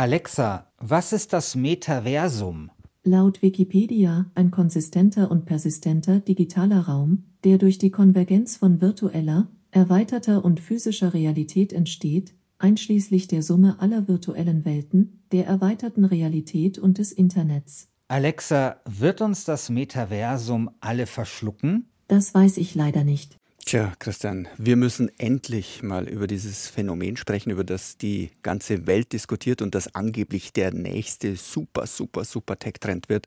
Alexa, was ist das Metaversum? Laut Wikipedia ein konsistenter und persistenter digitaler Raum, der durch die Konvergenz von virtueller, erweiterter und physischer Realität entsteht, einschließlich der Summe aller virtuellen Welten, der erweiterten Realität und des Internets. Alexa, wird uns das Metaversum alle verschlucken? Das weiß ich leider nicht. Tja, Christian, wir müssen endlich mal über dieses Phänomen sprechen, über das die ganze Welt diskutiert und das angeblich der nächste super, super, super Tech-Trend wird.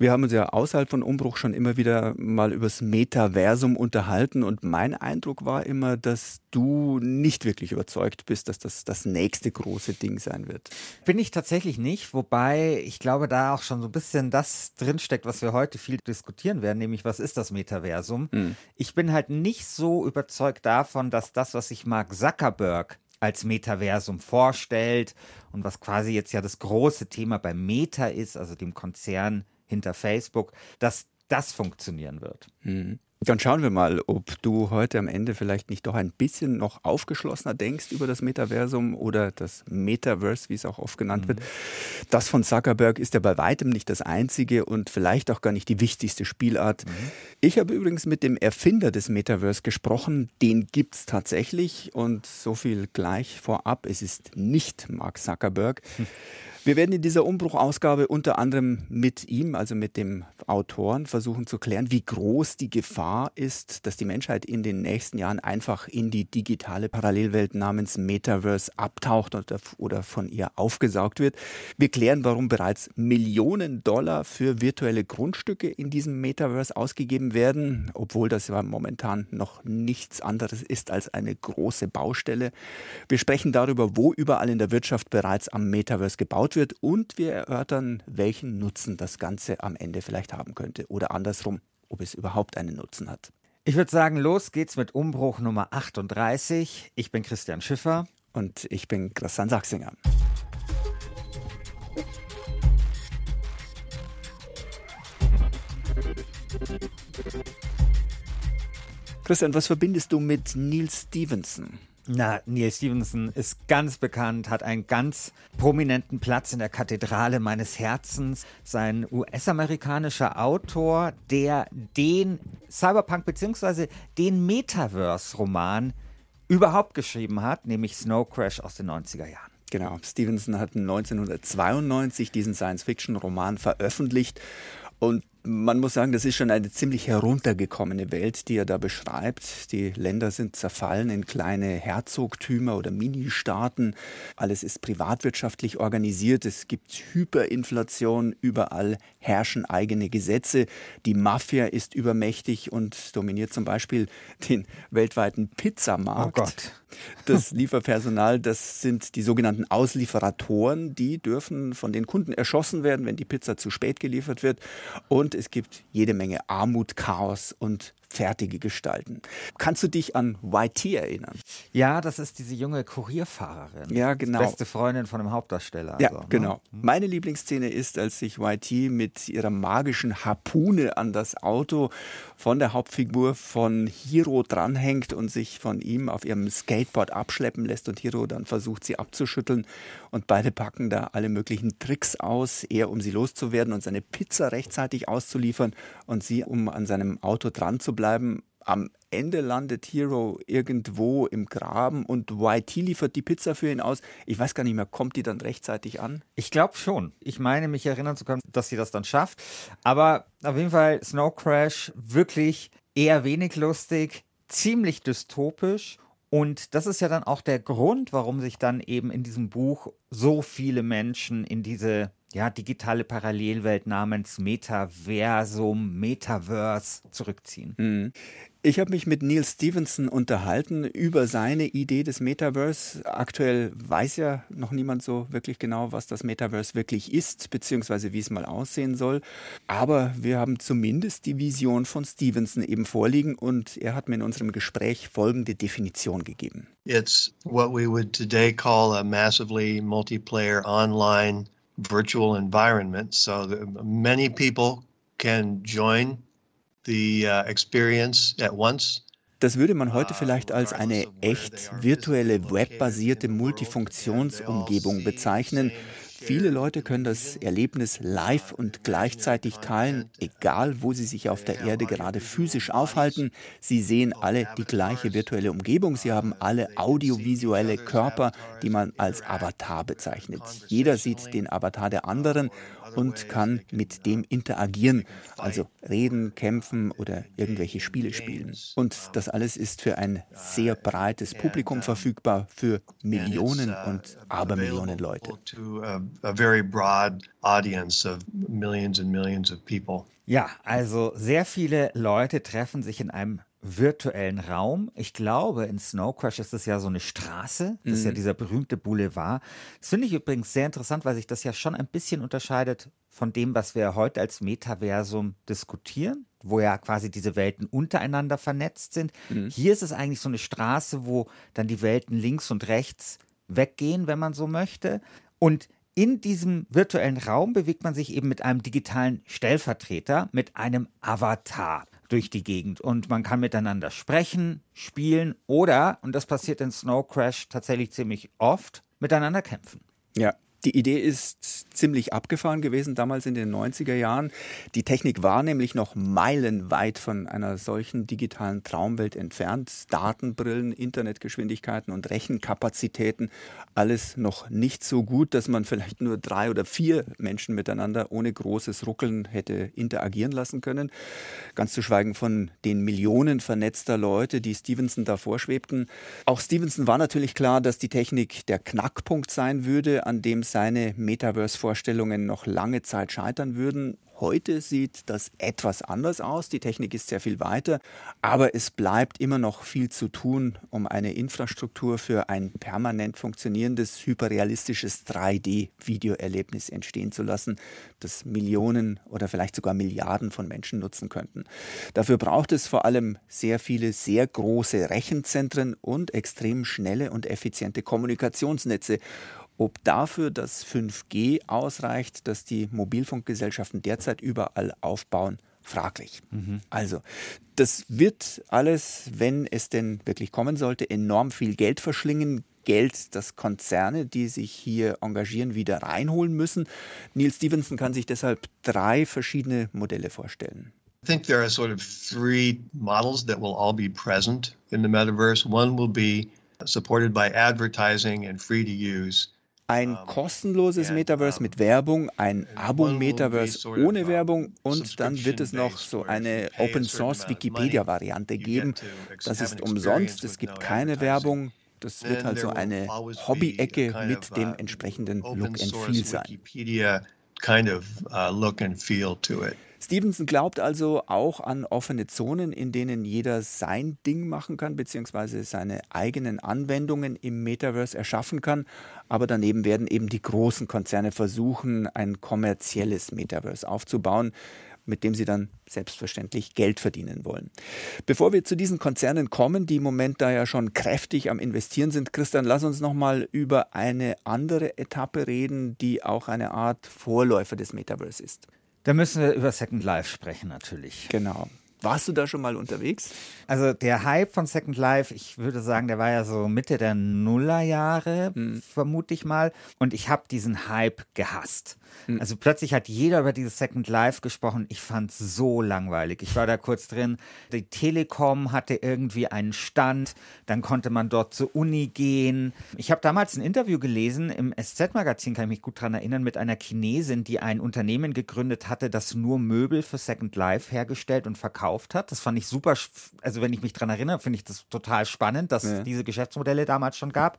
Wir haben uns ja außerhalb von Umbruch schon immer wieder mal übers Metaversum unterhalten und mein Eindruck war immer, dass du nicht wirklich überzeugt bist, dass das das nächste große Ding sein wird. Bin ich tatsächlich nicht, wobei ich glaube, da auch schon so ein bisschen das drinsteckt, was wir heute viel diskutieren werden, nämlich was ist das Metaversum? Mhm. Ich bin halt nicht so überzeugt davon, dass das, was sich Mark Zuckerberg als Metaversum vorstellt und was quasi jetzt ja das große Thema bei Meta ist, also dem Konzern hinter Facebook, dass das funktionieren wird. Mhm. Dann schauen wir mal, ob du heute am Ende vielleicht nicht doch ein bisschen noch aufgeschlossener denkst über das Metaversum oder das Metaverse, wie es auch oft genannt mhm. wird. Das von Zuckerberg ist ja bei weitem nicht das einzige und vielleicht auch gar nicht die wichtigste Spielart. Mhm. Ich habe übrigens mit dem Erfinder des Metaverse gesprochen. Den gibt es tatsächlich und so viel gleich vorab. Es ist nicht Mark Zuckerberg. Mhm. Wir werden in dieser Umbruchausgabe unter anderem mit ihm, also mit dem Autoren, versuchen zu klären, wie groß die Gefahr ist, dass die Menschheit in den nächsten Jahren einfach in die digitale Parallelwelt namens Metaverse abtaucht oder, von ihr aufgesaugt wird. Wir klären, warum bereits Millionen Dollar für virtuelle Grundstücke in diesem Metaverse ausgegeben werden, obwohl das ja momentan noch nichts anderes ist als eine große Baustelle. Wir sprechen darüber, wo überall in der Wirtschaft bereits am Metaverse gebaut wird und wir erörtern, welchen Nutzen das Ganze am Ende vielleicht haben könnte oder andersrum, ob es überhaupt einen Nutzen hat. Ich würde sagen, los geht's mit Umbruch Nummer 38. Ich bin Christian Schiffer. Und ich bin Christian Sachsinger. Christian, was verbindest du mit Neil Stevenson? Na, Neil Stevenson ist ganz bekannt, hat einen ganz prominenten Platz in der Kathedrale meines Herzens. Sein US-amerikanischer Autor, der den Cyberpunk bzw. den Metaverse-Roman überhaupt geschrieben hat, nämlich Snow Crash aus den 90er Jahren. Genau, Stevenson hat 1992 diesen Science-Fiction-Roman veröffentlicht und man muss sagen, das ist schon eine ziemlich heruntergekommene Welt, die er da beschreibt. Die Länder sind zerfallen in kleine Herzogtümer oder Ministaaten. Alles ist privatwirtschaftlich organisiert. Es gibt Hyperinflation. Überall herrschen eigene Gesetze. Die Mafia ist übermächtig und dominiert zum Beispiel den weltweiten Pizzamarkt. Oh Gott. Das Lieferpersonal, das sind die sogenannten Auslieferatoren. Die dürfen von den Kunden erschossen werden, wenn die Pizza zu spät geliefert wird. Und es gibt jede Menge Armut, Chaos und fertige Gestalten. Kannst du dich an YT erinnern? Ja, das ist diese junge Kurierfahrerin. Ja, genau. Die beste Freundin von dem Hauptdarsteller. Ja, also, ne? genau. Ne? Meine Lieblingsszene ist, als sich YT mit ihrer magischen Harpune an das Auto von der Hauptfigur von Hiro dranhängt und sich von ihm auf ihrem Skateboard abschleppen lässt und Hiro dann versucht, sie abzuschütteln. Und beide packen da alle möglichen Tricks aus, er um sie loszuwerden und seine Pizza rechtzeitig auszuliefern und sie, um an seinem Auto dran zu bleiben bleiben. Am Ende landet Hero irgendwo im Graben und YT liefert die Pizza für ihn aus. Ich weiß gar nicht mehr, kommt die dann rechtzeitig an? Ich glaube schon. Ich meine, mich erinnern zu können, dass sie das dann schafft. Aber auf jeden Fall Snow Crash wirklich eher wenig lustig, ziemlich dystopisch. Und das ist ja dann auch der Grund, warum sich dann eben in diesem Buch so viele Menschen in diese ja, digitale Parallelwelt namens Metaversum, Metaverse zurückziehen. Mhm. Ich habe mich mit Neil Stevenson unterhalten über seine Idee des Metaverse. Aktuell weiß ja noch niemand so wirklich genau, was das Metaverse wirklich ist, beziehungsweise wie es mal aussehen soll. Aber wir haben zumindest die Vision von Stevenson eben vorliegen und er hat mir in unserem Gespräch folgende Definition gegeben. It's what we would today call a massively multiplayer online virtual environment so many people can join the uh, experience at once. Das würde man heute vielleicht als eine echt virtuelle webbasierte Multifunktionsumgebung bezeichnen, Viele Leute können das Erlebnis live und gleichzeitig teilen, egal wo sie sich auf der Erde gerade physisch aufhalten. Sie sehen alle die gleiche virtuelle Umgebung. Sie haben alle audiovisuelle Körper, die man als Avatar bezeichnet. Jeder sieht den Avatar der anderen und kann mit dem interagieren, also reden, kämpfen oder irgendwelche Spiele spielen. Und das alles ist für ein sehr breites Publikum verfügbar, für Millionen und Abermillionen Leute. Ja, also sehr viele Leute treffen sich in einem virtuellen Raum. Ich glaube, in Snow Crash ist es ja so eine Straße. Das ist ja mhm. dieser berühmte Boulevard. Das finde ich übrigens sehr interessant, weil sich das ja schon ein bisschen unterscheidet von dem, was wir heute als Metaversum diskutieren, wo ja quasi diese Welten untereinander vernetzt sind. Mhm. Hier ist es eigentlich so eine Straße, wo dann die Welten links und rechts weggehen, wenn man so möchte. Und in diesem virtuellen Raum bewegt man sich eben mit einem digitalen Stellvertreter, mit einem Avatar durch die Gegend und man kann miteinander sprechen, spielen oder, und das passiert in Snow Crash tatsächlich ziemlich oft, miteinander kämpfen. Ja, die Idee ist ziemlich abgefahren gewesen damals in den 90er Jahren. Die Technik war nämlich noch meilenweit von einer solchen digitalen Traumwelt entfernt. Datenbrillen, Internetgeschwindigkeiten und Rechenkapazitäten, alles noch nicht so gut, dass man vielleicht nur drei oder vier Menschen miteinander ohne großes Ruckeln hätte interagieren lassen können. Ganz zu schweigen von den Millionen vernetzter Leute, die Stevenson da vorschwebten. Auch Stevenson war natürlich klar, dass die Technik der Knackpunkt sein würde, an dem seine Metaverse-Vorstellungen noch lange Zeit scheitern würden. Heute sieht das etwas anders aus. Die Technik ist sehr viel weiter, aber es bleibt immer noch viel zu tun, um eine Infrastruktur für ein permanent funktionierendes, hyperrealistisches 3D-Videoerlebnis entstehen zu lassen, das Millionen oder vielleicht sogar Milliarden von Menschen nutzen könnten. Dafür braucht es vor allem sehr viele sehr große Rechenzentren und extrem schnelle und effiziente Kommunikationsnetze. Ob dafür das 5G ausreicht, das die Mobilfunkgesellschaften derzeit überall aufbauen, fraglich. Mhm. Also, das wird alles, wenn es denn wirklich kommen sollte, enorm viel Geld verschlingen. Geld, das Konzerne, die sich hier engagieren, wieder reinholen müssen. Neil Stevenson kann sich deshalb drei verschiedene Modelle vorstellen. I think there are sort of three models that will all be present in the metaverse. One will be supported by advertising and free to use. Ein kostenloses Metaverse mit Werbung, ein Abo-Metaverse ohne Werbung und dann wird es noch so eine Open-Source-Wikipedia-Variante geben. Das ist umsonst, es gibt keine Werbung. Das wird also eine Hobby-Ecke mit dem uh, entsprechenden Look and Feel sein. Stevenson glaubt also auch an offene Zonen, in denen jeder sein Ding machen kann, beziehungsweise seine eigenen Anwendungen im Metaverse erschaffen kann. Aber daneben werden eben die großen Konzerne versuchen, ein kommerzielles Metaverse aufzubauen mit dem sie dann selbstverständlich Geld verdienen wollen. Bevor wir zu diesen Konzernen kommen, die im Moment da ja schon kräftig am Investieren sind, Christian, lass uns nochmal über eine andere Etappe reden, die auch eine Art Vorläufer des Metaverse ist. Da müssen wir über Second Life sprechen natürlich. Genau. Warst du da schon mal unterwegs? Also der Hype von Second Life, ich würde sagen, der war ja so Mitte der Nullerjahre, hm. vermute ich mal. Und ich habe diesen Hype gehasst. Hm. Also plötzlich hat jeder über dieses Second Life gesprochen. Ich fand es so langweilig. Ich war da kurz drin. Die Telekom hatte irgendwie einen Stand. Dann konnte man dort zur Uni gehen. Ich habe damals ein Interview gelesen im SZ-Magazin, kann ich mich gut daran erinnern, mit einer Chinesin, die ein Unternehmen gegründet hatte, das nur Möbel für Second Life hergestellt und verkauft gekauft hat. Das fand ich super. Also, wenn ich mich daran erinnere, finde ich das total spannend, dass ja. es diese Geschäftsmodelle damals schon gab.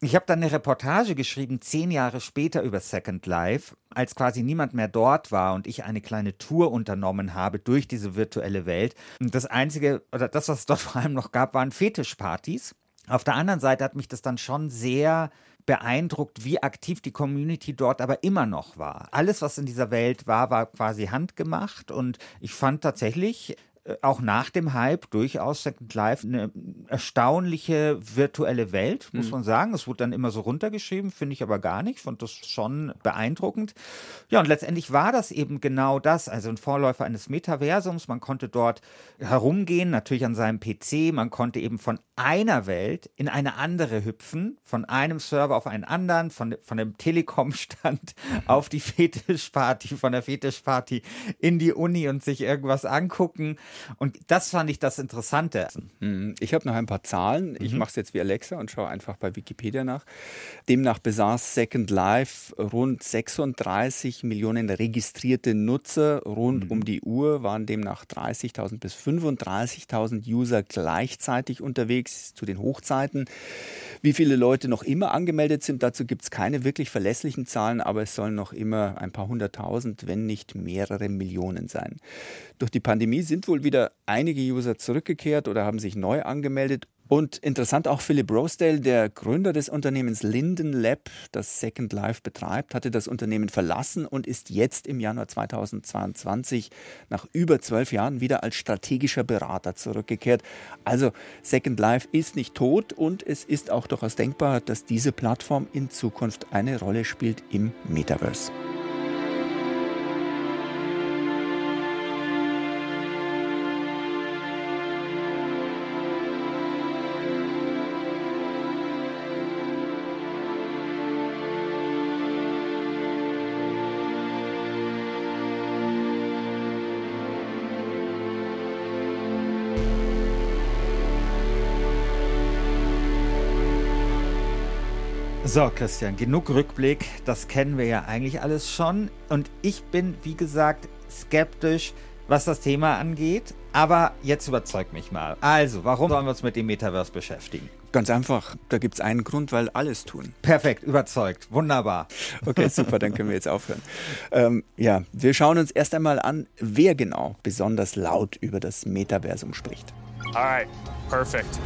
Ich habe dann eine Reportage geschrieben, zehn Jahre später über Second Life, als quasi niemand mehr dort war und ich eine kleine Tour unternommen habe durch diese virtuelle Welt. Und das Einzige, oder das, was es dort vor allem noch gab, waren Fetischpartys. Auf der anderen Seite hat mich das dann schon sehr beeindruckt, wie aktiv die Community dort aber immer noch war. Alles, was in dieser Welt war, war quasi handgemacht und ich fand tatsächlich, auch nach dem Hype durchaus Second Life eine erstaunliche virtuelle Welt, muss mhm. man sagen. Es wurde dann immer so runtergeschrieben, finde ich aber gar nicht. Fand das schon beeindruckend. Ja, und letztendlich war das eben genau das, also ein Vorläufer eines Metaversums. Man konnte dort herumgehen, natürlich an seinem PC. Man konnte eben von einer Welt in eine andere hüpfen, von einem Server auf einen anderen, von, von dem Telekom-Stand auf die Fetischparty, von der Fetischparty in die Uni und sich irgendwas angucken. Und das fand ich das Interessante. Mhm. Ich habe noch ein paar Zahlen. Ich mhm. mache es jetzt wie Alexa und schaue einfach bei Wikipedia nach. Demnach besaß Second Life rund 36 Millionen registrierte Nutzer rund mhm. um die Uhr, waren demnach 30.000 bis 35.000 User gleichzeitig unterwegs zu den Hochzeiten. Wie viele Leute noch immer angemeldet sind, dazu gibt es keine wirklich verlässlichen Zahlen, aber es sollen noch immer ein paar hunderttausend, wenn nicht mehrere Millionen sein. Durch die Pandemie sind wohl wieder einige User zurückgekehrt oder haben sich neu angemeldet und interessant auch Philip Rosedale, der Gründer des Unternehmens Linden Lab, das Second Life betreibt, hatte das Unternehmen verlassen und ist jetzt im Januar 2022 nach über zwölf Jahren wieder als strategischer Berater zurückgekehrt. Also Second Life ist nicht tot und es ist auch durchaus denkbar, dass diese Plattform in Zukunft eine Rolle spielt im Metaverse. So, Christian, genug Rückblick. Das kennen wir ja eigentlich alles schon. Und ich bin, wie gesagt, skeptisch, was das Thema angeht. Aber jetzt überzeugt mich mal. Also, warum sollen wir uns mit dem Metaverse beschäftigen? Ganz einfach, da gibt es einen Grund, weil alles tun. Perfekt, überzeugt, wunderbar. Okay, super, dann können wir jetzt aufhören. Ähm, ja, wir schauen uns erst einmal an, wer genau besonders laut über das Metaversum spricht. Alright, perfect.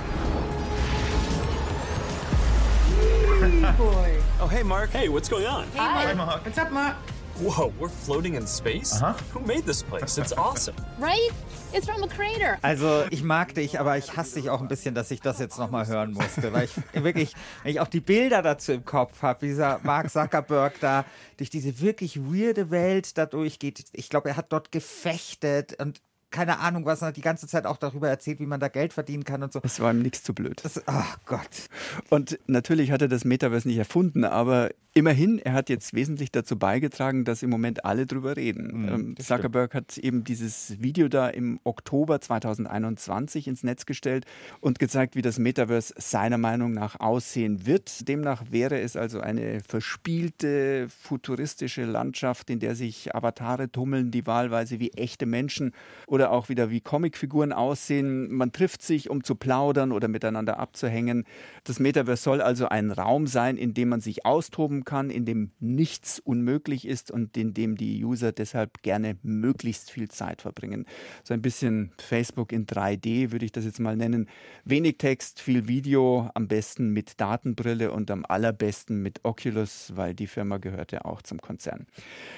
Boy. Oh, hey, Mark. Hey, what's going on? Hey, Hi. Mark. What's up, Mark? Whoa, we're floating in space? Uh-huh. Who made this place? It's awesome. right? It's from a crater. Also, ich mag dich, aber ich hasse dich auch ein bisschen, dass ich das jetzt nochmal hören musste, weil ich wirklich, wenn ich auch die Bilder dazu im Kopf habe, wie dieser Mark Zuckerberg da durch diese wirklich weirde Welt da durchgeht. Ich glaube, er hat dort gefechtet und keine Ahnung, was er die ganze Zeit auch darüber erzählt, wie man da Geld verdienen kann und so. Es war ihm nichts zu blöd. Das, oh Gott. Und natürlich hat er das Metaverse nicht erfunden, aber immerhin, er hat jetzt wesentlich dazu beigetragen, dass im Moment alle drüber reden. Mhm, Zuckerberg stimmt. hat eben dieses Video da im Oktober 2021 ins Netz gestellt und gezeigt, wie das Metaverse seiner Meinung nach aussehen wird. Demnach wäre es also eine verspielte, futuristische Landschaft, in der sich Avatare tummeln, die wahlweise wie echte Menschen oder auch wieder wie Comicfiguren aussehen. Man trifft sich, um zu plaudern oder miteinander abzuhängen. Das Metaverse soll also ein Raum sein, in dem man sich austoben kann, in dem nichts unmöglich ist und in dem die User deshalb gerne möglichst viel Zeit verbringen. So ein bisschen Facebook in 3D würde ich das jetzt mal nennen. Wenig Text, viel Video, am besten mit Datenbrille und am allerbesten mit Oculus, weil die Firma gehört ja auch zum Konzern.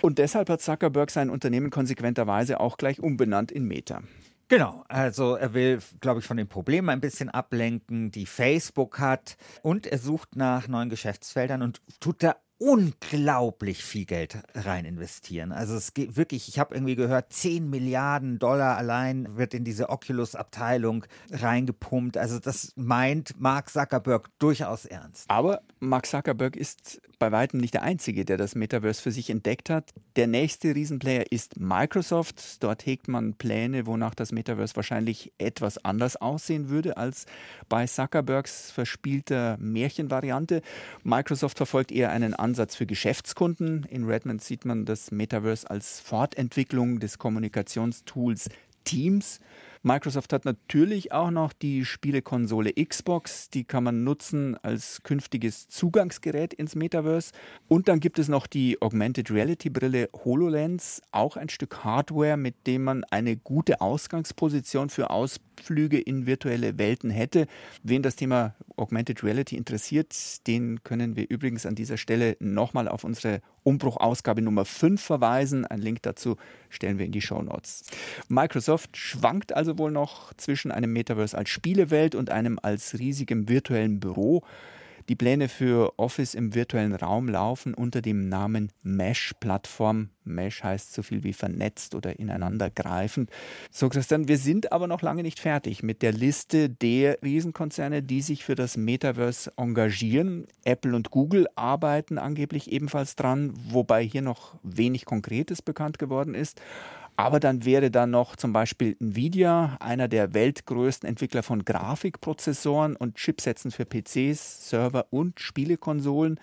Und deshalb hat Zuckerberg sein Unternehmen konsequenterweise auch gleich umbenannt in Meter. Genau, also er will, glaube ich, von den Problemen ein bisschen ablenken, die Facebook hat. Und er sucht nach neuen Geschäftsfeldern und tut da unglaublich viel Geld rein investieren. Also es geht wirklich, ich habe irgendwie gehört, 10 Milliarden Dollar allein wird in diese Oculus-Abteilung reingepumpt. Also das meint Mark Zuckerberg durchaus ernst. Aber Mark Zuckerberg ist bei weitem nicht der Einzige, der das Metaverse für sich entdeckt hat. Der nächste Riesenplayer ist Microsoft. Dort hegt man Pläne, wonach das Metaverse wahrscheinlich etwas anders aussehen würde als bei Zuckerbergs verspielter Märchenvariante. Microsoft verfolgt eher einen anderen Ansatz für Geschäftskunden. In Redmond sieht man das Metaverse als Fortentwicklung des Kommunikationstools Teams. Microsoft hat natürlich auch noch die Spielekonsole Xbox, die kann man nutzen als künftiges Zugangsgerät ins Metaverse. Und dann gibt es noch die Augmented Reality Brille HoloLens, auch ein Stück Hardware, mit dem man eine gute Ausgangsposition für Aus Ausflüge in virtuelle Welten hätte. Wen das Thema Augmented Reality interessiert, den können wir übrigens an dieser Stelle nochmal auf unsere Umbruchausgabe Nummer 5 verweisen. Ein Link dazu stellen wir in die Show Notes. Microsoft schwankt also wohl noch zwischen einem Metaverse als Spielewelt und einem als riesigem virtuellen Büro. Die Pläne für Office im virtuellen Raum laufen unter dem Namen Mesh-Plattform. Mesh heißt so viel wie vernetzt oder ineinandergreifend. So, Christian, wir sind aber noch lange nicht fertig mit der Liste der Riesenkonzerne, die sich für das Metaverse engagieren. Apple und Google arbeiten angeblich ebenfalls dran, wobei hier noch wenig Konkretes bekannt geworden ist. Aber dann wäre da noch zum Beispiel Nvidia, einer der weltgrößten Entwickler von Grafikprozessoren und Chipsätzen für PCs, Server und Spielekonsolen.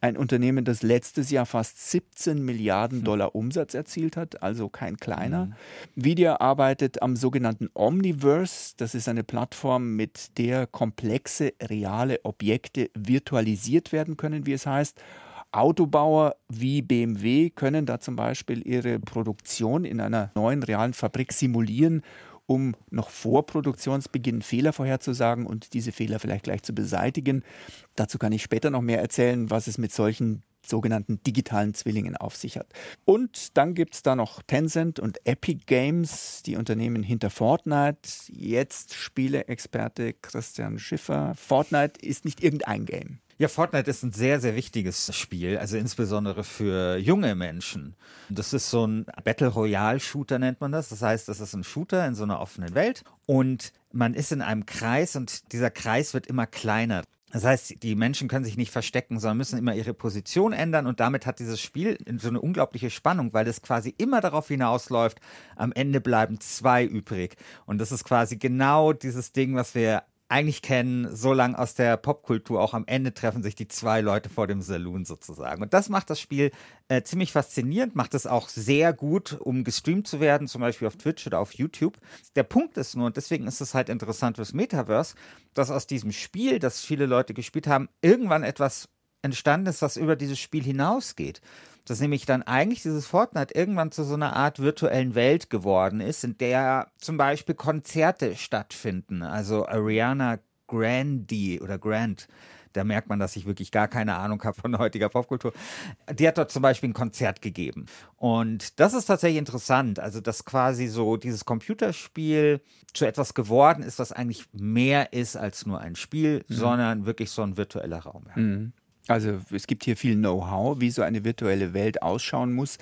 Ein Unternehmen, das letztes Jahr fast 17 Milliarden hm. Dollar Umsatz erzielt hat, also kein kleiner. Mhm. Nvidia arbeitet am sogenannten Omniverse. Das ist eine Plattform, mit der komplexe, reale Objekte virtualisiert werden können, wie es heißt. Autobauer wie BMW können da zum Beispiel ihre Produktion in einer neuen realen Fabrik simulieren, um noch vor Produktionsbeginn Fehler vorherzusagen und diese Fehler vielleicht gleich zu beseitigen. Dazu kann ich später noch mehr erzählen, was es mit solchen sogenannten digitalen Zwillingen auf sich hat. Und dann gibt es da noch Tencent und Epic Games, die Unternehmen hinter Fortnite. Jetzt Spieleexperte Christian Schiffer. Fortnite ist nicht irgendein Game. Ja, Fortnite ist ein sehr, sehr wichtiges Spiel, also insbesondere für junge Menschen. Das ist so ein Battle Royale Shooter, nennt man das. Das heißt, das ist ein Shooter in so einer offenen Welt und man ist in einem Kreis und dieser Kreis wird immer kleiner. Das heißt, die Menschen können sich nicht verstecken, sondern müssen immer ihre Position ändern und damit hat dieses Spiel so eine unglaubliche Spannung, weil es quasi immer darauf hinausläuft, am Ende bleiben zwei übrig. Und das ist quasi genau dieses Ding, was wir eigentlich kennen, so lang aus der Popkultur. Auch am Ende treffen sich die zwei Leute vor dem Saloon sozusagen. Und das macht das Spiel äh, ziemlich faszinierend, macht es auch sehr gut, um gestreamt zu werden, zum Beispiel auf Twitch oder auf YouTube. Der Punkt ist nur, und deswegen ist es halt interessant fürs Metaverse, dass aus diesem Spiel, das viele Leute gespielt haben, irgendwann etwas entstanden ist, was über dieses Spiel hinausgeht dass nämlich dann eigentlich dieses Fortnite irgendwann zu so einer Art virtuellen Welt geworden ist, in der zum Beispiel Konzerte stattfinden. Also Ariana Grande oder Grant da merkt man, dass ich wirklich gar keine Ahnung habe von heutiger Popkultur. Die hat dort zum Beispiel ein Konzert gegeben. Und das ist tatsächlich interessant. Also, dass quasi so dieses Computerspiel zu etwas geworden ist, was eigentlich mehr ist als nur ein Spiel, mhm. sondern wirklich so ein virtueller Raum. Ja. Mhm. Also es gibt hier viel Know-how, wie so eine virtuelle Welt ausschauen muss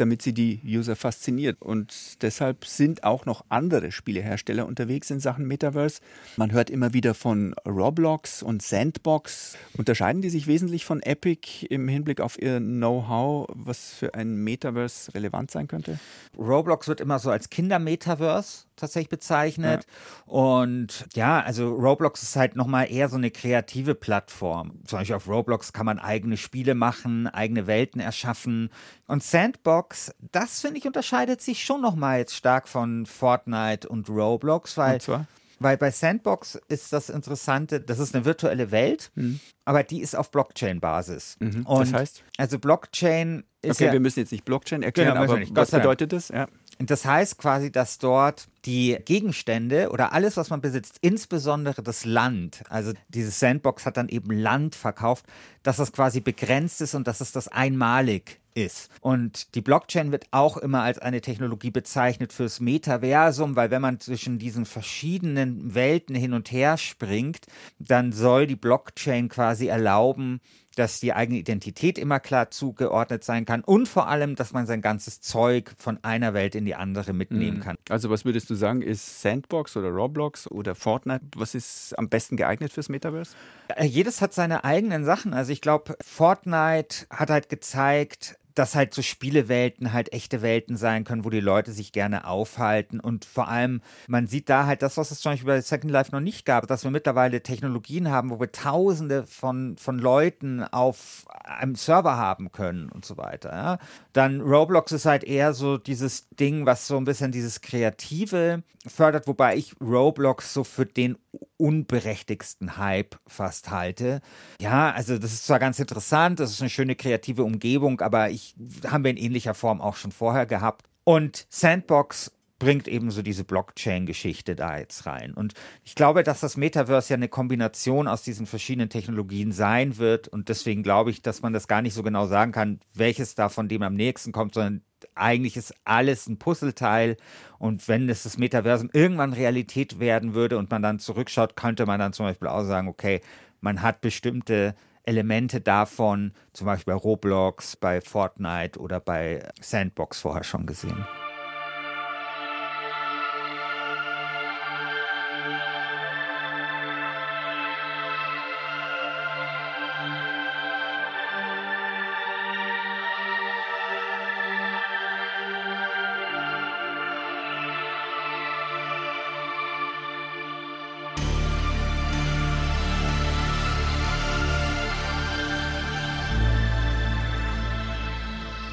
damit sie die User fasziniert. Und deshalb sind auch noch andere Spielehersteller unterwegs in Sachen Metaverse. Man hört immer wieder von Roblox und Sandbox. Unterscheiden die sich wesentlich von Epic im Hinblick auf ihr Know-how, was für ein Metaverse relevant sein könnte? Roblox wird immer so als Kinder-Metaverse tatsächlich bezeichnet. Ja. Und ja, also Roblox ist halt nochmal eher so eine kreative Plattform. Zum Beispiel auf Roblox kann man eigene Spiele machen, eigene Welten erschaffen. Und Sandbox, das finde ich unterscheidet sich schon nochmal jetzt stark von Fortnite und Roblox, weil. Und zwar? Weil bei Sandbox ist das Interessante, das ist eine virtuelle Welt, mhm. aber die ist auf Blockchain-Basis. Mhm. das heißt? Also Blockchain ist. Okay, ja, wir müssen jetzt nicht Blockchain erklären, genau, aber was bedeutet das? Ja. Das heißt quasi, dass dort die Gegenstände oder alles, was man besitzt, insbesondere das Land, also dieses Sandbox hat dann eben Land verkauft, dass das quasi begrenzt ist und dass es das einmalig ist. Und die Blockchain wird auch immer als eine Technologie bezeichnet fürs Metaversum, weil wenn man zwischen diesen verschiedenen Welten hin und her springt, dann soll die Blockchain quasi erlauben, dass die eigene Identität immer klar zugeordnet sein kann und vor allem, dass man sein ganzes Zeug von einer Welt in die andere mitnehmen mhm. kann. Also was würdest du sagen, ist Sandbox oder Roblox oder Fortnite, was ist am besten geeignet fürs Metaverse? Äh, jedes hat seine eigenen Sachen. Also ich glaube, Fortnite hat halt gezeigt, dass halt so Spielewelten halt echte Welten sein können, wo die Leute sich gerne aufhalten. Und vor allem, man sieht da halt das, was es zum Beispiel bei Second Life noch nicht gab, dass wir mittlerweile Technologien haben, wo wir Tausende von, von Leuten auf einem Server haben können und so weiter. Ja. Dann Roblox ist halt eher so dieses Ding, was so ein bisschen dieses Kreative fördert, wobei ich Roblox so für den unberechtigsten Hype fast halte. Ja, also das ist zwar ganz interessant, das ist eine schöne kreative Umgebung, aber ich haben wir in ähnlicher Form auch schon vorher gehabt. Und Sandbox bringt eben so diese Blockchain-Geschichte da jetzt rein. Und ich glaube, dass das Metaverse ja eine Kombination aus diesen verschiedenen Technologien sein wird. Und deswegen glaube ich, dass man das gar nicht so genau sagen kann, welches davon dem am nächsten kommt, sondern eigentlich ist alles ein Puzzleteil. Und wenn es das Metaversum irgendwann Realität werden würde und man dann zurückschaut, könnte man dann zum Beispiel auch sagen, okay, man hat bestimmte Elemente davon, zum Beispiel bei Roblox, bei Fortnite oder bei Sandbox vorher schon gesehen.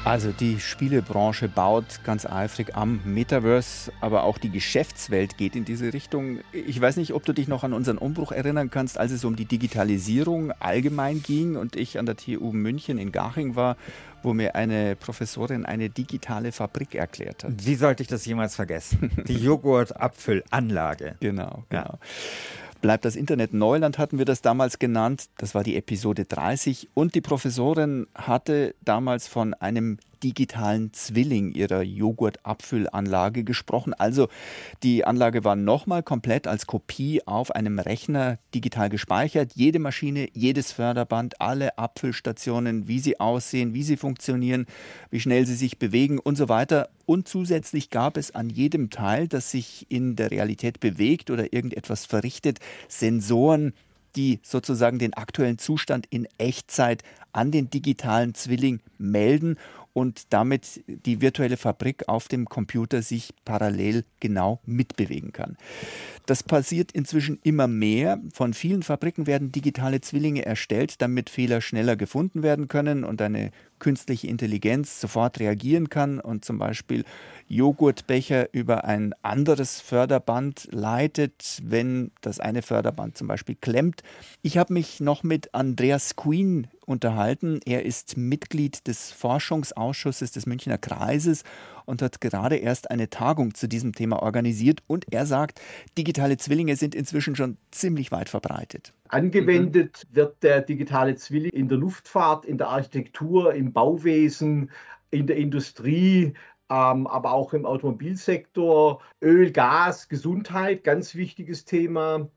Also die Spielebranche baut ganz eifrig am Metaverse, aber auch die Geschäftswelt geht in diese Richtung. Ich weiß nicht, ob du dich noch an unseren Umbruch erinnern kannst, als es um die Digitalisierung allgemein ging und ich an der TU München in Garching war, wo mir eine Professorin eine digitale Fabrik erklärt hat. Wie sollte ich das jemals vergessen? Die Joghurt-Abfüllanlage. Genau, genau. Ja. Bleibt das Internet Neuland, hatten wir das damals genannt. Das war die Episode 30. Und die Professorin hatte damals von einem digitalen Zwilling ihrer Joghurtabfüllanlage gesprochen. Also die Anlage war nochmal komplett als Kopie auf einem Rechner digital gespeichert. Jede Maschine, jedes Förderband, alle Abfüllstationen, wie sie aussehen, wie sie funktionieren, wie schnell sie sich bewegen und so weiter. Und zusätzlich gab es an jedem Teil, das sich in der Realität bewegt oder irgendetwas verrichtet, Sensoren, die sozusagen den aktuellen Zustand in Echtzeit an den digitalen Zwilling melden und damit die virtuelle Fabrik auf dem Computer sich parallel genau mitbewegen kann. Das passiert inzwischen immer mehr. Von vielen Fabriken werden digitale Zwillinge erstellt, damit Fehler schneller gefunden werden können und eine künstliche Intelligenz sofort reagieren kann und zum Beispiel Joghurtbecher über ein anderes Förderband leitet, wenn das eine Förderband zum Beispiel klemmt. Ich habe mich noch mit Andreas Queen unterhalten. Er ist Mitglied des Forschungsausschusses des Münchner Kreises und hat gerade erst eine Tagung zu diesem Thema organisiert. Und er sagt, digitale Zwillinge sind inzwischen schon ziemlich weit verbreitet. Angewendet mhm. wird der digitale Zwilling in der Luftfahrt, in der Architektur, im Bauwesen, in der Industrie, ähm, aber auch im Automobilsektor. Öl, Gas, Gesundheit, ganz wichtiges Thema.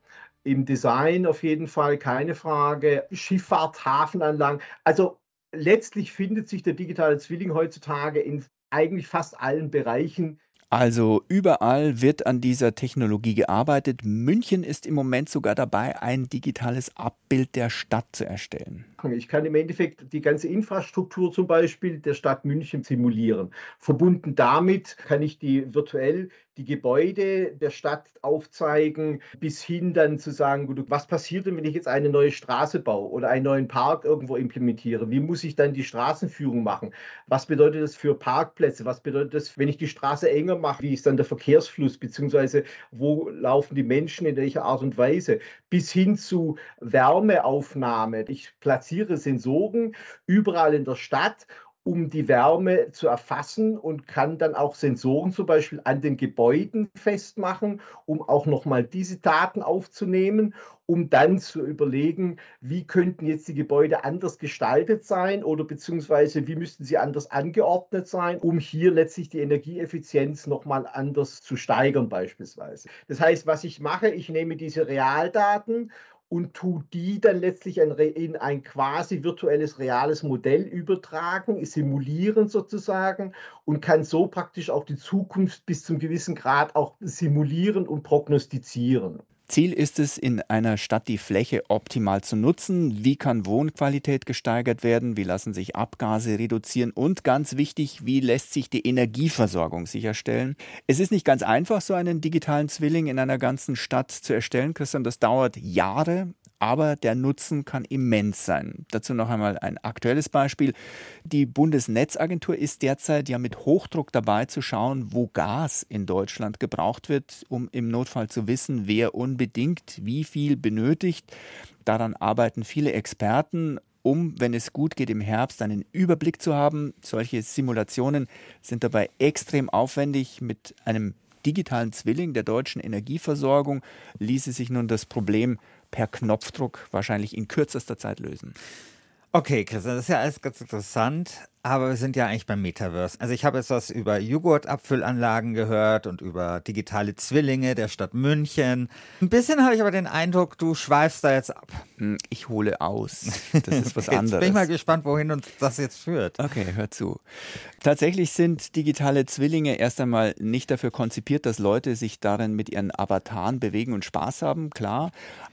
Im Design auf jeden Fall keine Frage. Schifffahrt, Hafenanlagen. Also letztlich findet sich der digitale Zwilling heutzutage in eigentlich fast allen Bereichen also überall wird an dieser Technologie gearbeitet. München ist im Moment sogar dabei, ein digitales Abbild der Stadt zu erstellen. Ich kann im Endeffekt die ganze Infrastruktur zum Beispiel der Stadt München simulieren. Verbunden damit kann ich die virtuell die Gebäude der Stadt aufzeigen, bis hin dann zu sagen, was passiert denn, wenn ich jetzt eine neue Straße baue oder einen neuen Park irgendwo implementiere? Wie muss ich dann die Straßenführung machen? Was bedeutet das für Parkplätze? Was bedeutet das, wenn ich die Straße enger mache? Wie ist dann der Verkehrsfluss? Beziehungsweise wo laufen die Menschen in welcher Art und Weise? Bis hin zu Wärmeaufnahme. Ich platziere Sensoren überall in der Stadt um die Wärme zu erfassen und kann dann auch Sensoren zum Beispiel an den Gebäuden festmachen, um auch nochmal diese Daten aufzunehmen, um dann zu überlegen, wie könnten jetzt die Gebäude anders gestaltet sein oder beziehungsweise wie müssten sie anders angeordnet sein, um hier letztlich die Energieeffizienz nochmal anders zu steigern beispielsweise. Das heißt, was ich mache, ich nehme diese Realdaten und tu die dann letztlich in ein quasi virtuelles, reales Modell übertragen, simulieren sozusagen und kann so praktisch auch die Zukunft bis zum gewissen Grad auch simulieren und prognostizieren. Ziel ist es, in einer Stadt die Fläche optimal zu nutzen. Wie kann Wohnqualität gesteigert werden? Wie lassen sich Abgase reduzieren? Und ganz wichtig, wie lässt sich die Energieversorgung sicherstellen? Es ist nicht ganz einfach, so einen digitalen Zwilling in einer ganzen Stadt zu erstellen, Christian. Das dauert Jahre aber der Nutzen kann immens sein. Dazu noch einmal ein aktuelles Beispiel. Die Bundesnetzagentur ist derzeit ja mit Hochdruck dabei zu schauen, wo Gas in Deutschland gebraucht wird, um im Notfall zu wissen, wer unbedingt wie viel benötigt. Daran arbeiten viele Experten um, wenn es gut geht, im Herbst einen Überblick zu haben. Solche Simulationen sind dabei extrem aufwendig mit einem digitalen Zwilling der deutschen Energieversorgung ließe sich nun das Problem per Knopfdruck wahrscheinlich in kürzester Zeit lösen. Okay, Christian, das ist ja alles ganz interessant, aber wir sind ja eigentlich beim Metaverse. Also ich habe jetzt was über Joghurtabfüllanlagen gehört und über digitale Zwillinge der Stadt München. Ein bisschen habe ich aber den Eindruck, du schweifst da jetzt ab. Hm, ich hole aus. Das ist was anderes. Jetzt bin ich mal gespannt, wohin uns das jetzt führt. Okay, hör zu. Tatsächlich sind digitale Zwillinge erst einmal nicht dafür konzipiert, dass Leute sich darin mit ihren Avataren bewegen und Spaß haben, klar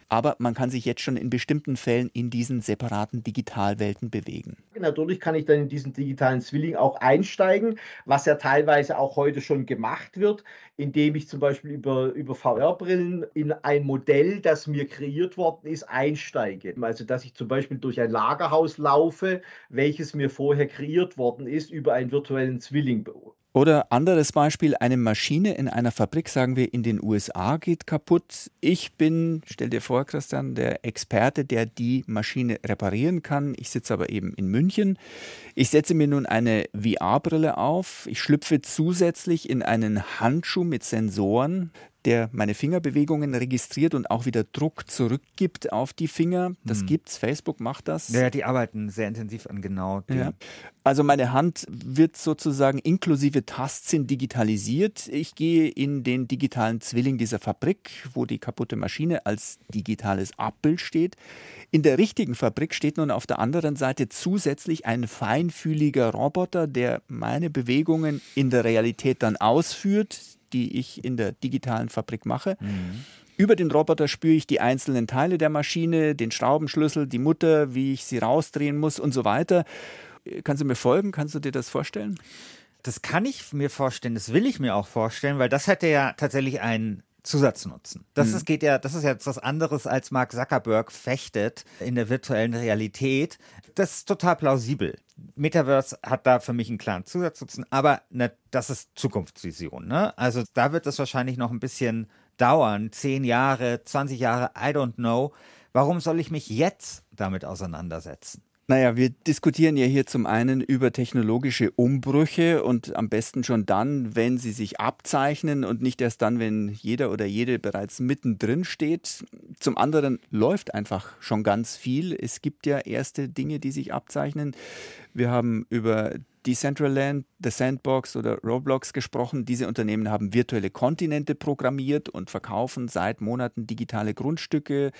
aber man kann sich jetzt schon in bestimmten Fällen in diesen separaten Digitalwelten bewegen. Natürlich kann ich dann in diesen digitalen Zwilling auch einsteigen, was ja teilweise auch heute schon gemacht wird, indem ich zum Beispiel über, über VR-Brillen in ein Modell, das mir kreiert worden ist, einsteige. Also dass ich zum Beispiel durch ein Lagerhaus laufe, welches mir vorher kreiert worden ist, über einen virtuellen Zwilling oder anderes Beispiel, eine Maschine in einer Fabrik, sagen wir, in den USA geht kaputt. Ich bin, stell dir vor, Christian, der Experte, der die Maschine reparieren kann. Ich sitze aber eben in München. Ich setze mir nun eine VR-Brille auf. Ich schlüpfe zusätzlich in einen Handschuh mit Sensoren der meine Fingerbewegungen registriert und auch wieder Druck zurückgibt auf die Finger. Das hm. gibt's. Facebook macht das. Ja, die arbeiten sehr intensiv an genau dem. Ja. Also meine Hand wird sozusagen inklusive Tastsinn digitalisiert. Ich gehe in den digitalen Zwilling dieser Fabrik, wo die kaputte Maschine als digitales Abbild steht. In der richtigen Fabrik steht nun auf der anderen Seite zusätzlich ein feinfühliger Roboter, der meine Bewegungen in der Realität dann ausführt die ich in der digitalen Fabrik mache. Mhm. Über den Roboter spüre ich die einzelnen Teile der Maschine, den Schraubenschlüssel, die Mutter, wie ich sie rausdrehen muss und so weiter. Kannst du mir folgen? Kannst du dir das vorstellen? Das kann ich mir vorstellen, das will ich mir auch vorstellen, weil das hätte ja tatsächlich einen Zusatznutzen. Das, mhm. ist, geht ja, das ist jetzt was anderes, als Mark Zuckerberg fechtet in der virtuellen Realität. Das ist total plausibel. Metaverse hat da für mich einen klaren Zusatznutzen, aber ne, das ist Zukunftsvision. Ne? Also da wird es wahrscheinlich noch ein bisschen dauern, zehn Jahre, 20 Jahre, I don't know. Warum soll ich mich jetzt damit auseinandersetzen? Naja, wir diskutieren ja hier zum einen über technologische Umbrüche und am besten schon dann, wenn sie sich abzeichnen und nicht erst dann, wenn jeder oder jede bereits mittendrin steht. Zum anderen läuft einfach schon ganz viel. Es gibt ja erste Dinge, die sich abzeichnen. Wir haben über Decentraland, The Sandbox oder Roblox gesprochen. Diese Unternehmen haben virtuelle Kontinente programmiert und verkaufen seit Monaten digitale Grundstücke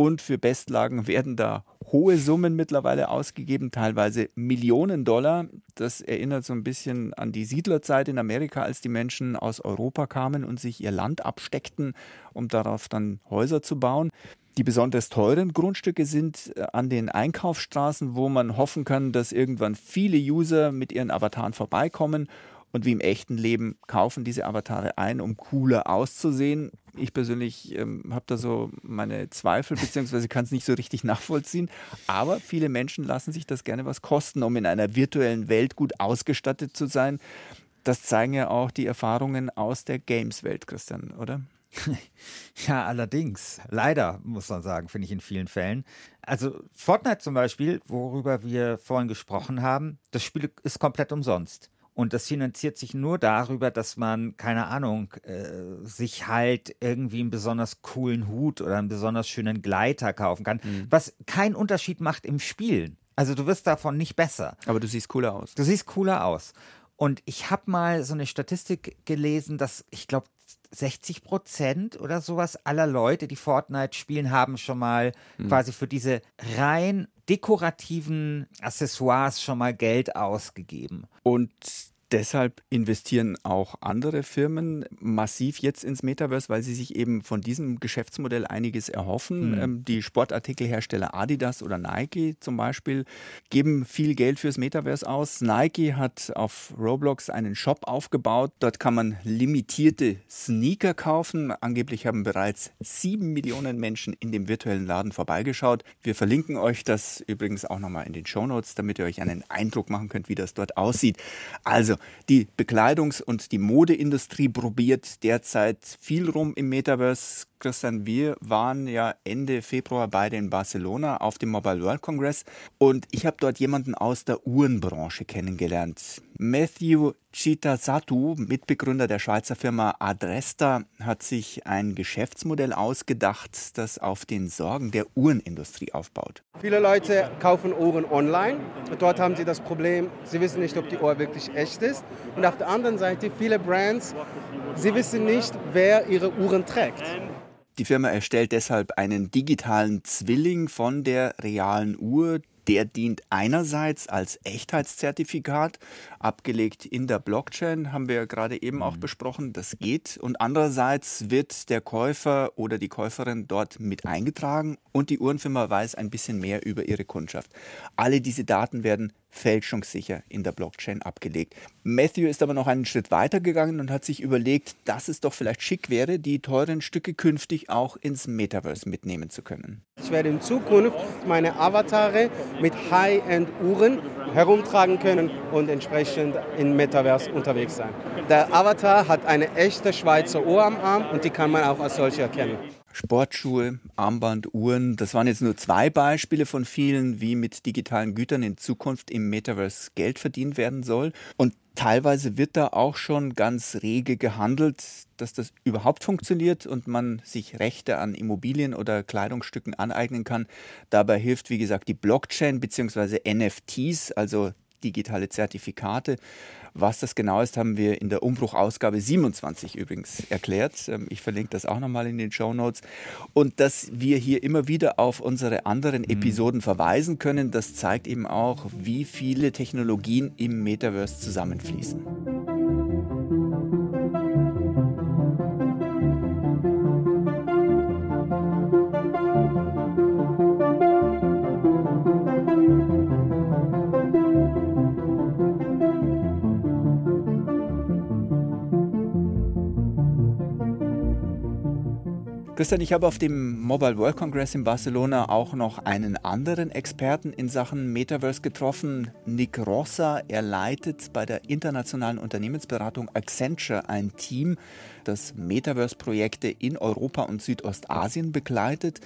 und für Bestlagen werden da hohe Summen mittlerweile ausgegeben, teilweise Millionen Dollar. Das erinnert so ein bisschen an die Siedlerzeit in Amerika, als die Menschen aus Europa kamen und sich ihr Land absteckten, um darauf dann Häuser zu bauen. Die besonders teuren Grundstücke sind äh, an den Einkaufsstraßen, wo man hoffen kann, dass irgendwann viele User mit ihren Avataren vorbeikommen und wie im echten Leben kaufen diese Avatare ein, um cooler auszusehen. Ich persönlich ähm, habe da so meine Zweifel, beziehungsweise kann es nicht so richtig nachvollziehen. Aber viele Menschen lassen sich das gerne was kosten, um in einer virtuellen Welt gut ausgestattet zu sein. Das zeigen ja auch die Erfahrungen aus der Games-Welt, Christian, oder? Ja, allerdings. Leider, muss man sagen, finde ich in vielen Fällen. Also Fortnite zum Beispiel, worüber wir vorhin gesprochen haben, das Spiel ist komplett umsonst. Und das finanziert sich nur darüber, dass man, keine Ahnung, äh, sich halt irgendwie einen besonders coolen Hut oder einen besonders schönen Gleiter kaufen kann, mhm. was keinen Unterschied macht im Spielen. Also du wirst davon nicht besser. Aber du siehst cooler aus. Du siehst cooler aus. Und ich habe mal so eine Statistik gelesen, dass ich glaube 60 Prozent oder sowas aller Leute, die Fortnite spielen, haben schon mal mhm. quasi für diese rein dekorativen Accessoires schon mal Geld ausgegeben. Und Deshalb investieren auch andere Firmen massiv jetzt ins Metaverse, weil sie sich eben von diesem Geschäftsmodell einiges erhoffen. Mhm. Ähm, die Sportartikelhersteller Adidas oder Nike zum Beispiel geben viel Geld fürs Metaverse aus. Nike hat auf Roblox einen Shop aufgebaut. Dort kann man limitierte Sneaker kaufen. Angeblich haben bereits sieben Millionen Menschen in dem virtuellen Laden vorbeigeschaut. Wir verlinken euch das übrigens auch nochmal in den Show Notes, damit ihr euch einen Eindruck machen könnt, wie das dort aussieht. Also die Bekleidungs- und die Modeindustrie probiert derzeit viel rum im Metaverse. Christian, wir waren ja Ende Februar beide in Barcelona auf dem Mobile World Congress und ich habe dort jemanden aus der Uhrenbranche kennengelernt. Matthew Chitasatu, Mitbegründer der Schweizer Firma Adresta, hat sich ein Geschäftsmodell ausgedacht, das auf den Sorgen der Uhrenindustrie aufbaut. Viele Leute kaufen Uhren online. Dort haben sie das Problem, sie wissen nicht, ob die Uhr wirklich echt ist. Und auf der anderen Seite, viele Brands, sie wissen nicht, wer ihre Uhren trägt. Die Firma erstellt deshalb einen digitalen Zwilling von der realen Uhr, der dient einerseits als Echtheitszertifikat, abgelegt in der Blockchain, haben wir ja gerade eben auch mhm. besprochen, das geht. Und andererseits wird der Käufer oder die Käuferin dort mit eingetragen und die Uhrenfirma weiß ein bisschen mehr über ihre Kundschaft. Alle diese Daten werden fälschungssicher in der Blockchain abgelegt. Matthew ist aber noch einen Schritt weiter gegangen und hat sich überlegt, dass es doch vielleicht schick wäre, die teuren Stücke künftig auch ins Metaverse mitnehmen zu können. Ich werde in Zukunft meine Avatare mit High-End-Uhren herumtragen können und entsprechend im Metaverse unterwegs sein. Der Avatar hat eine echte Schweizer Uhr am Arm und die kann man auch als solche erkennen. Sportschuhe, Armband, Uhren, das waren jetzt nur zwei Beispiele von vielen, wie mit digitalen Gütern in Zukunft im Metaverse Geld verdient werden soll. Und teilweise wird da auch schon ganz rege gehandelt, dass das überhaupt funktioniert und man sich Rechte an Immobilien oder Kleidungsstücken aneignen kann. Dabei hilft, wie gesagt, die Blockchain bzw. NFTs, also digitale Zertifikate. Was das genau ist, haben wir in der Umbruchausgabe 27 übrigens erklärt. Ähm, ich verlinke das auch nochmal in den Show Notes. Und dass wir hier immer wieder auf unsere anderen mhm. Episoden verweisen können, das zeigt eben auch, wie viele Technologien im Metaverse zusammenfließen. Christian, ich habe auf dem Mobile World Congress in Barcelona auch noch einen anderen Experten in Sachen Metaverse getroffen, Nick Rossa. Er leitet bei der internationalen Unternehmensberatung Accenture ein Team, das Metaverse-Projekte in Europa und Südostasien begleitet.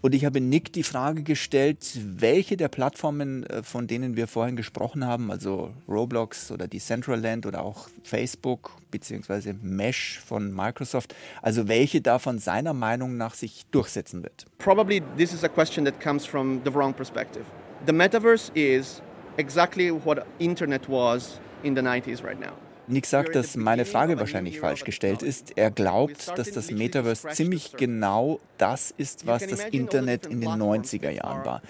Und ich habe Nick die Frage gestellt, welche der Plattformen, äh, von denen wir vorhin gesprochen haben, also Roblox oder Decentraland oder auch Facebook bzw. Mesh von Microsoft, also welche davon seiner Meinung nach sich durchsetzen wird. Probably this is a question that comes from the wrong perspective. The metaverse is exactly what internet was in the 90s right now. Nick sagt, dass meine Frage wahrscheinlich falsch gestellt ist. Er glaubt, dass das Metaverse ziemlich genau das ist, was das Internet in den 90er Jahren war.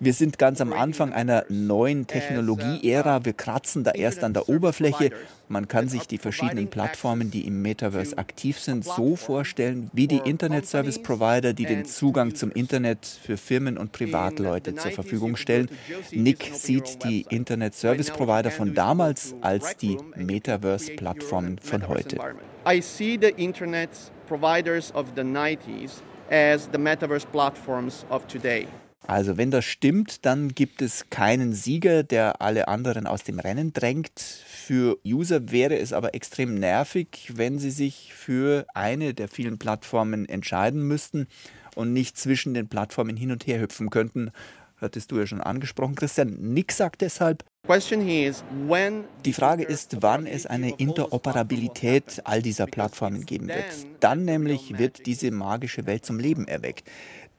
Wir sind ganz am Anfang einer neuen Technologie-Ära. Wir kratzen da erst an der Oberfläche. Man kann sich die verschiedenen Plattformen, die im Metaverse aktiv sind, so vorstellen wie die Internet-Service-Provider, die den Zugang zum Internet für Firmen und Privatleute zur Verfügung stellen. Nick sieht die Internet-Service-Provider von damals als die Metaverse-Plattformen von heute. I see the Internet providers of the 90s as the metaverse platforms of today. Also wenn das stimmt, dann gibt es keinen Sieger, der alle anderen aus dem Rennen drängt. Für User wäre es aber extrem nervig, wenn sie sich für eine der vielen Plattformen entscheiden müssten und nicht zwischen den Plattformen hin und her hüpfen könnten. Hattest du ja schon angesprochen, Christian. Nick sagt deshalb, die Frage ist, wann es eine Interoperabilität all dieser Plattformen geben wird. Dann nämlich wird diese magische Welt zum Leben erweckt.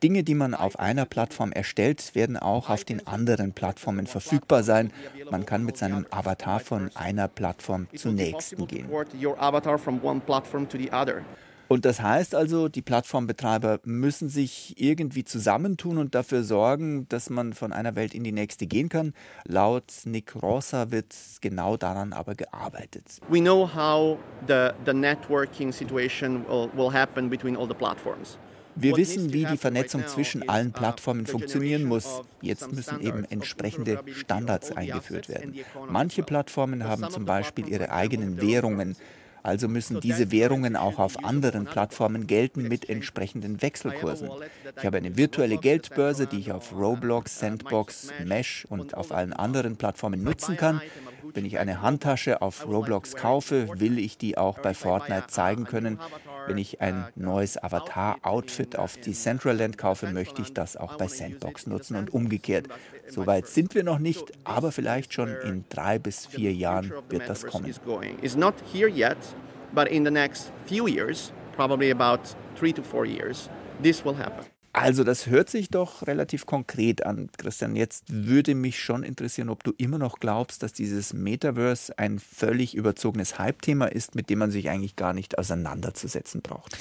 Dinge, die man auf einer Plattform erstellt, werden auch auf den anderen Plattformen verfügbar sein. Man kann mit seinem Avatar von einer Plattform zur nächsten gehen. Und das heißt also, die Plattformbetreiber müssen sich irgendwie zusammentun und dafür sorgen, dass man von einer Welt in die nächste gehen kann. Laut Nick Rossa wird genau daran aber gearbeitet. We know how the, the networking situation will, will happen between all the platforms. Wir wissen, wie die Vernetzung zwischen allen uh, Plattformen funktionieren muss. Jetzt müssen eben entsprechende Standards eingeführt werden. Manche Plattformen haben zum Beispiel ihre eigenen Währungen. Also müssen diese Währungen auch auf anderen Plattformen gelten mit entsprechenden Wechselkursen. Ich habe eine virtuelle Geldbörse, die ich auf Roblox, Sandbox, Mesh und auf allen anderen Plattformen nutzen kann. Wenn ich eine Handtasche auf Roblox kaufe, will ich die auch bei Fortnite zeigen können. Wenn ich ein neues Avatar-Outfit auf Decentraland kaufe, möchte ich das auch bei Sandbox nutzen und umgekehrt. Soweit sind wir noch nicht, aber vielleicht schon in drei bis vier Jahren wird das kommen. It's not here yet, but in the next few years, probably about three to four years, this will happen. Also das hört sich doch relativ konkret an, Christian. Jetzt würde mich schon interessieren, ob du immer noch glaubst, dass dieses Metaverse ein völlig überzogenes Hype-Thema ist, mit dem man sich eigentlich gar nicht auseinanderzusetzen braucht.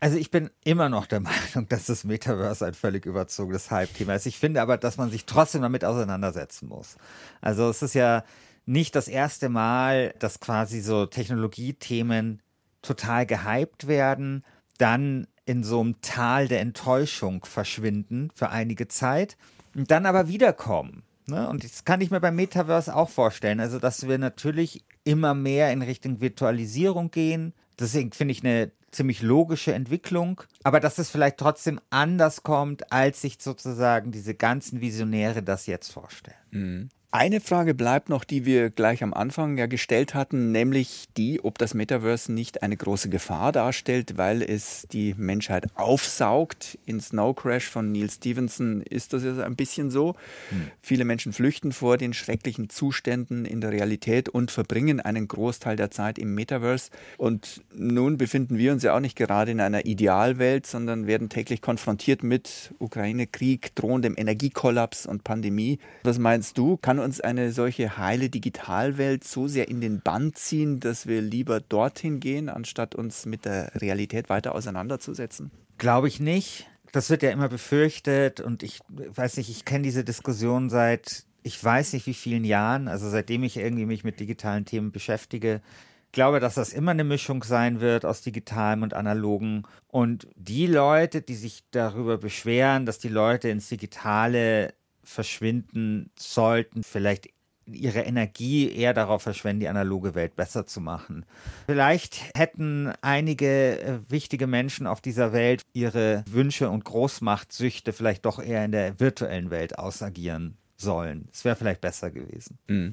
Also ich bin immer noch der Meinung, dass das Metaverse ein völlig überzogenes Hype-Thema ist. Ich finde aber, dass man sich trotzdem damit auseinandersetzen muss. Also es ist ja nicht das erste Mal, dass quasi so Technologiethemen total gehypt werden, dann in so einem Tal der Enttäuschung verschwinden für einige Zeit und dann aber wiederkommen. Ne? Und das kann ich mir beim Metaverse auch vorstellen. Also, dass wir natürlich immer mehr in Richtung Virtualisierung gehen. Deswegen finde ich eine ziemlich logische Entwicklung, aber dass es vielleicht trotzdem anders kommt, als sich sozusagen diese ganzen Visionäre das jetzt vorstellen. Mhm. Eine Frage bleibt noch, die wir gleich am Anfang ja gestellt hatten, nämlich die, ob das Metaverse nicht eine große Gefahr darstellt, weil es die Menschheit aufsaugt. In Snow Crash von Neil Stevenson ist das ja ein bisschen so. Hm. Viele Menschen flüchten vor den schrecklichen Zuständen in der Realität und verbringen einen Großteil der Zeit im Metaverse. Und nun befinden wir uns ja auch nicht gerade in einer Idealwelt, sondern werden täglich konfrontiert mit Ukraine-Krieg, drohendem Energiekollaps und Pandemie. Was meinst du? Kann uns eine solche heile Digitalwelt so sehr in den Bann ziehen, dass wir lieber dorthin gehen, anstatt uns mit der Realität weiter auseinanderzusetzen? Glaube ich nicht. Das wird ja immer befürchtet und ich weiß nicht, ich kenne diese Diskussion seit ich weiß nicht wie vielen Jahren, also seitdem ich irgendwie mich mit digitalen Themen beschäftige. Ich glaube, dass das immer eine Mischung sein wird aus digitalem und analogen. Und die Leute, die sich darüber beschweren, dass die Leute ins Digitale verschwinden sollten, vielleicht ihre Energie eher darauf verschwenden, die analoge Welt besser zu machen. Vielleicht hätten einige äh, wichtige Menschen auf dieser Welt ihre Wünsche und Großmachtsüchte vielleicht doch eher in der virtuellen Welt ausagieren sollen. Es wäre vielleicht besser gewesen. Mhm.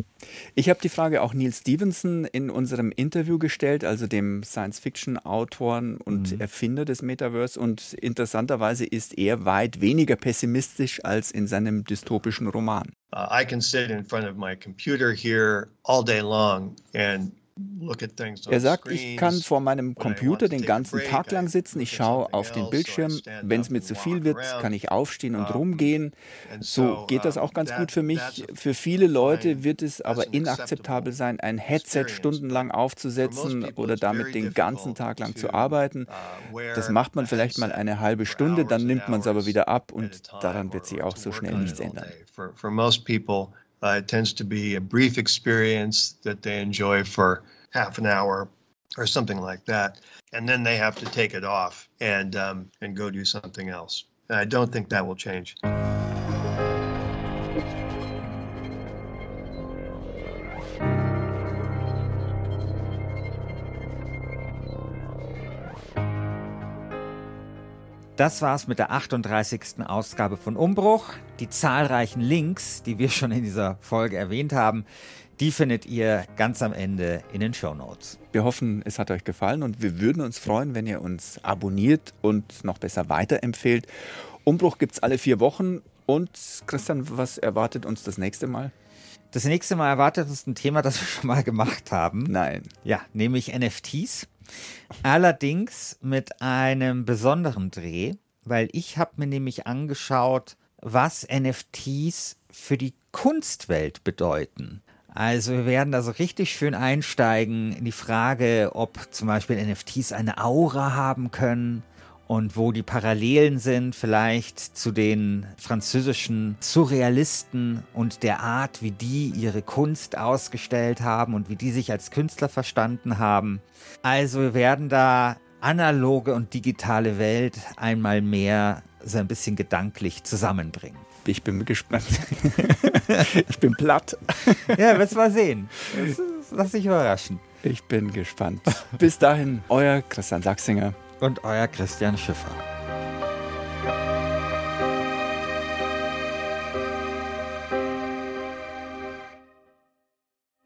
Ich habe die Frage auch Neil Stevenson in unserem Interview gestellt, also dem Science-Fiction-Autoren und mhm. Erfinder des Metaverse. Und interessanterweise ist er weit weniger pessimistisch als in seinem dystopischen Roman. Uh, I can sit in front of my computer here all day long and er sagt, ich kann vor meinem Computer den ganzen Tag lang sitzen, ich schaue auf den Bildschirm, wenn es mir zu viel wird, kann ich aufstehen und rumgehen. So geht das auch ganz gut für mich. Für viele Leute wird es aber inakzeptabel sein, ein Headset stundenlang aufzusetzen oder damit den ganzen Tag lang zu arbeiten. Uh, das macht man vielleicht mal eine halbe Stunde, dann nimmt man es aber wieder ab und daran wird sich auch so schnell nichts ändern. Uh, it tends to be a brief experience that they enjoy for half an hour or something like that, and then they have to take it off and um, and go do something else. And I don't think that will change. Das war's mit der 38. Ausgabe von Umbruch. Die zahlreichen Links, die wir schon in dieser Folge erwähnt haben, die findet ihr ganz am Ende in den Show Notes. Wir hoffen, es hat euch gefallen und wir würden uns freuen, wenn ihr uns abonniert und noch besser weiterempfehlt. Umbruch gibt es alle vier Wochen. Und Christian, was erwartet uns das nächste Mal? Das nächste Mal erwartet uns ein Thema, das wir schon mal gemacht haben. Nein. Ja, nämlich NFTs. Allerdings mit einem besonderen Dreh, weil ich habe mir nämlich angeschaut, was NFTs für die Kunstwelt bedeuten. Also wir werden da so richtig schön einsteigen in die Frage, ob zum Beispiel NFTs eine Aura haben können, und wo die Parallelen sind vielleicht zu den französischen Surrealisten und der Art, wie die ihre Kunst ausgestellt haben und wie die sich als Künstler verstanden haben. Also wir werden da analoge und digitale Welt einmal mehr so ein bisschen gedanklich zusammenbringen. Ich bin gespannt. ich bin platt. Ja, wirst mal sehen. lass dich überraschen. Ich bin gespannt. Bis dahin, euer Christian Sachsinger und euer Christian Schiffer.